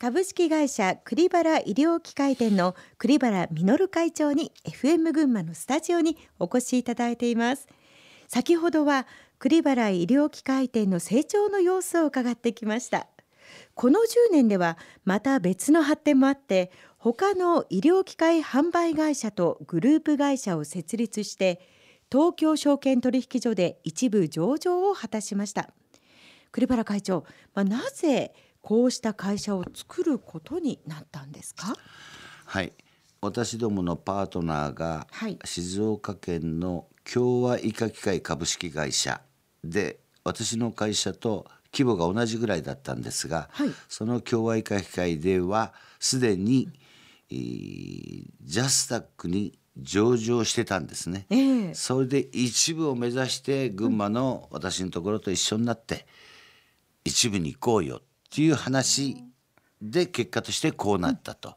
株式会社栗原医療機械店の栗原実会長に FM 群馬のスタジオにお越しいただいています。先ほどは栗原医療機械店の成長の様子を伺ってきました。この10年ではまた別の発展もあって他の医療機械販売会社とグループ会社を設立して東京証券取引所で一部上場を果たしました。栗原会長、まあ、なぜこうした会社を作ることになったんですか？はい。私どものパートナーが静岡県の共和医科機械株式会社で私の会社と規模が同じぐらいだったんですが、はい、その共和医科機械ではすでに、えー、ジャスタックに上場してたんですね、えー、それで一部を目指して群馬の私のところと一緒になって、一部に行こうよっていう話で結果としてこうなったと。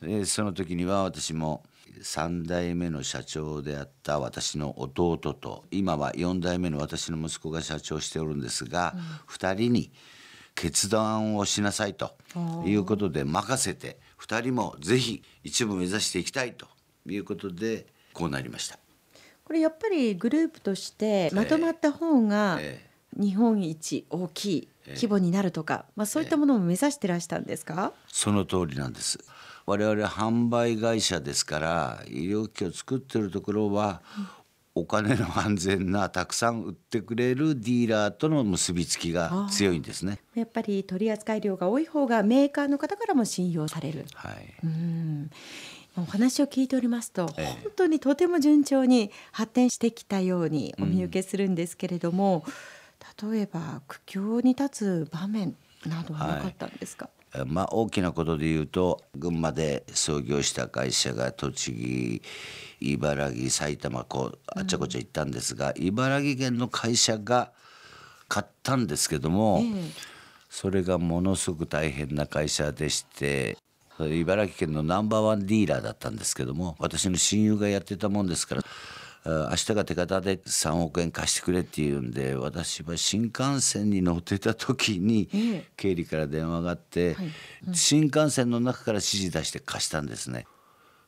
でその時には私も3代目の社長であった私の弟と今は4代目の私の息子が社長しておるんですが、うん、2人に決断をしなさいということで任せて2人もぜひ一部目指していきたいということでこうなりました。これやっぱりグループとしてまとまった方が日本一大きい規模になるとか、まあ、そういったものを目指してらしたんですか、その通りなんです。我々販売会社ですから医療機器を作ってるところは、お金の安全なたくさん売ってくれるディーラーとの結びつきが強いんですね。やっぱり取扱量が多い方がメーカーの方からも信用される、はい、うん。お話を聞いておりますと、ええ、本当にとても順調に発展してきたようにお見受けするんですけれども、うん例えば苦境に立つ場面などはなかったんですか、はい、まあ、大きなことで言うと群馬で創業した会社が栃木茨城埼玉こうあっちゃこっちゃ行ったんですが、うん、茨城県の会社が買ったんですけども、えー、それがものすごく大変な会社でして茨城県のナンバーワンディーラーだったんですけども私の親友がやってたもんですから明日が手形で3億円貸してくれって言うんで私は新幹線に乗ってた時に経理から電話があって、新幹線の中から指示出して貸したんですね。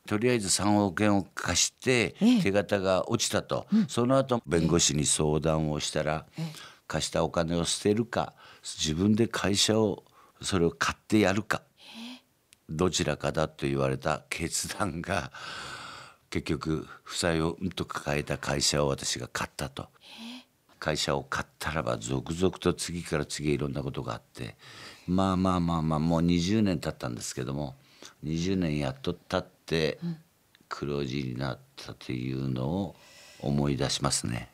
とりあえず3億円を貸して手形が落ちたと、その後弁護士に相談をしたら、貸したお金を捨てるか自分で会社をそれを買ってやるかどちらかだと言われた決断が結局負債をうんと抱えた会社を私が買ったと。会社を買ったらば続々と次から次へいろんなことがあって。まあまあまあまあもう20年経ったんですけども20年やっと経って黒字になったというのを思い出しますね。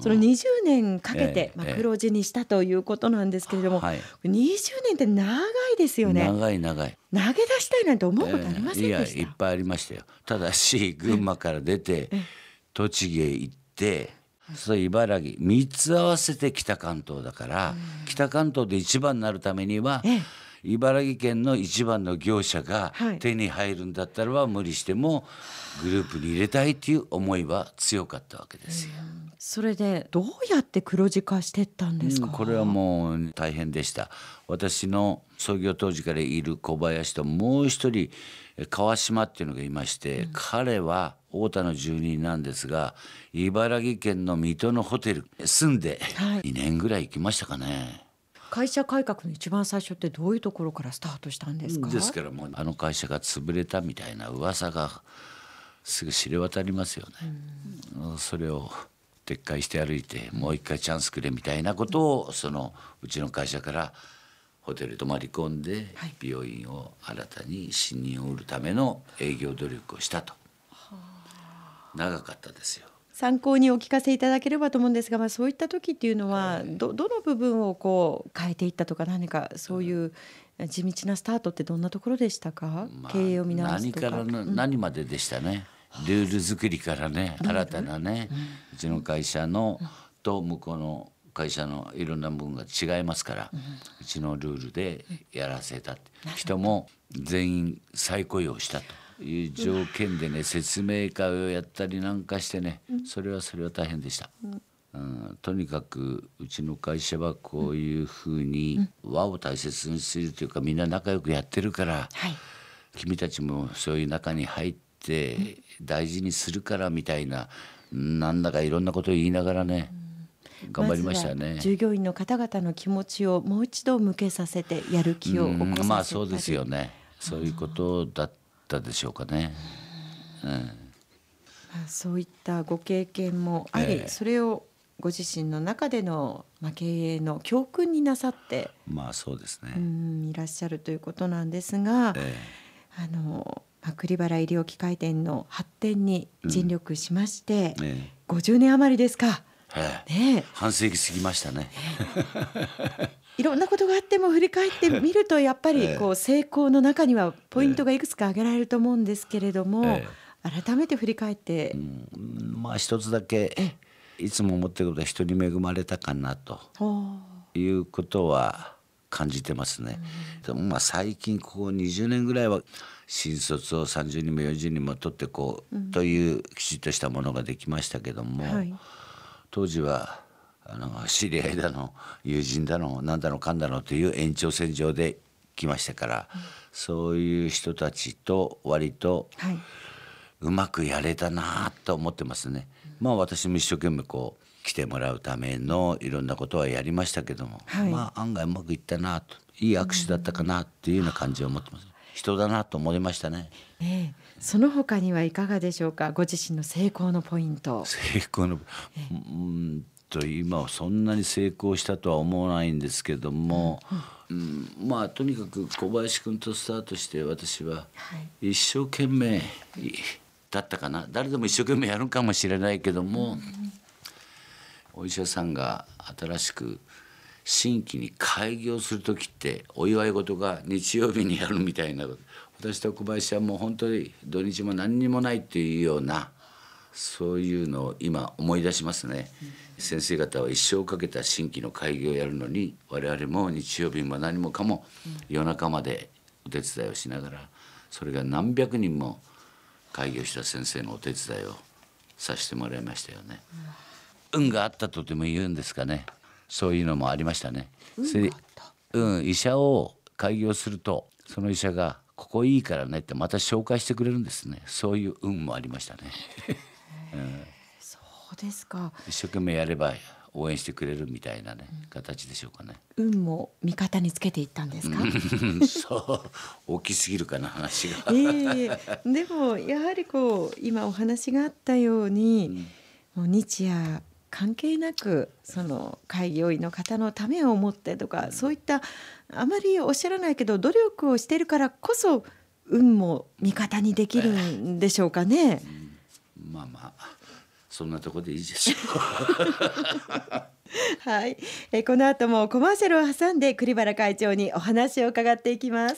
その20年かけて、まあ、黒字にしたということなんですけれども、はい、20年って長いですよね。長い長い。投げ出したいなんて思うことありませんでした、いやいっぱいありましたよ。ただし群馬から出て栃木へ行ってそう茨城3つ合わせて北関東だから、北関東で一番になるためには、茨城県の一番の業者が手に入るんだったらば無理してもグループに入れたいっていう思いは強かったわけですよ。それでどうやって黒字化してったんですか、うん、これはもう大変でした。私の創業当時からいる小林ともう一人川島っていうのがいまして、うん、彼は太田の住人なんですが茨城県の水戸のホテル住んで2年ぐらい行きましたかね、はい会社改革の一番最初ってどういうところからスタートしたんですか？ですからもうあの会社が潰れたみたいな噂がすぐ知れ渡りますよね、うん、それを撤回して歩いてもう一回チャンスくれみたいなことをそのうちの会社からホテル泊まり込んで病院を新たに信任を売るための営業努力をしたと。長かったですよ。参考にお聞かせいただければと思うんですが、まあ、そういった時っていうのはどどの部分をこう変えていったとか何かそういう地道なスタートってどんなところでしたか、まあ、経営を見直すとか。何から何まででしたね。ルール作りからね新たなねうちの会社のと向こうの会社のいろんな部分が違いますから、うちのルールでやらせた人も全員再雇用したという条件でね説明会をやったりなんかしてねそれはそれは大変でした。うん、とにかくうちの会社はこういうふうに和を大切にするというかみんな仲良くやってるからはい君たちもそういう中に入って大事にするからみたいななんだかいろんなことを言いながらね頑張りましたよねずは。従業員の方々の気持ちをもう一度向けさせてやる気を起こさせたりうんまあそうですよねそういうことだったでしょうかね。まあそういったご経験もあり、ええそれをご自身の中での、まあ、経営の教訓になさって、まあそうですね。うんいらっしゃるということなんですが、えあの、まあ、栗原医療機械店の発展に尽力しまして、ええ50年余りですか。ええ。半世紀過ぎましたね。いろんなことがあっても振り返ってみるとやっぱりこう成功の中にはポイントがいくつか挙げられると思うんですけれども、え改めて振り返って、うん。まあ一つだけいつも思ってることは人に恵まれたかなということは感じてますね。でもまあ最近ここ20年ぐらいは新卒を30人も40人も取ってこう、というきちっとしたものができましたけども、はい当時はあの知り合いだの友人だのなんだのかんだのという延長線上で来ましたから、そういう人たちと割とはい、うまくやれたなと思ってますね。まあ私も一生懸命こう来てもらうためのいろんなことはやりましたけども、はいまあ案外うまくいったなといい握手だったかなっていうような感じを持ってます。人だなと思いましたね。ええ。その他にはいかがでしょうか？ご自身の成功のポイント。成功のうんと今はそんなに成功したとは思わないんですけども、うんまあとにかく小林君とスタートして私ははい。一生懸命だったかな？誰でも一生懸命やるかもしれないけども、お医者さんが新しく新規に開業する時ってお祝い事が日曜日にやるみたいな私と小林はもう本当に土日も何にもないっていうようなそういうのを今思い出しますね。先生方は一生かけた新規の開業をやるのに我々も日曜日も何もかも夜中までお手伝いをしながらそれが何百人も開業した先生のお手伝いをさせてもらいましたよね。運があったとでも言うんですかねそういうのもありましたね。それでうん、医者を開業するとその医者が「ここいいからね」ってまた紹介してくれるんですねそういう運もありましたね。そうですか。一生懸命やれば応援してくれるみたいなね形でしょうかね。運も味方につけていったんですか？そう大きすぎるかな話が。いえいえでもやはりこう今お話があったように、もう日夜関係なくその開業医の方のためを思ってとか、そういったあまりおっしゃらないけど努力をしているからこそ運も味方にできるんでしょうかね。まあまあそんなとこでいいですよ。はい、えーこの後もコマーシャルを挟んで栗原会長にお話を伺っていきます。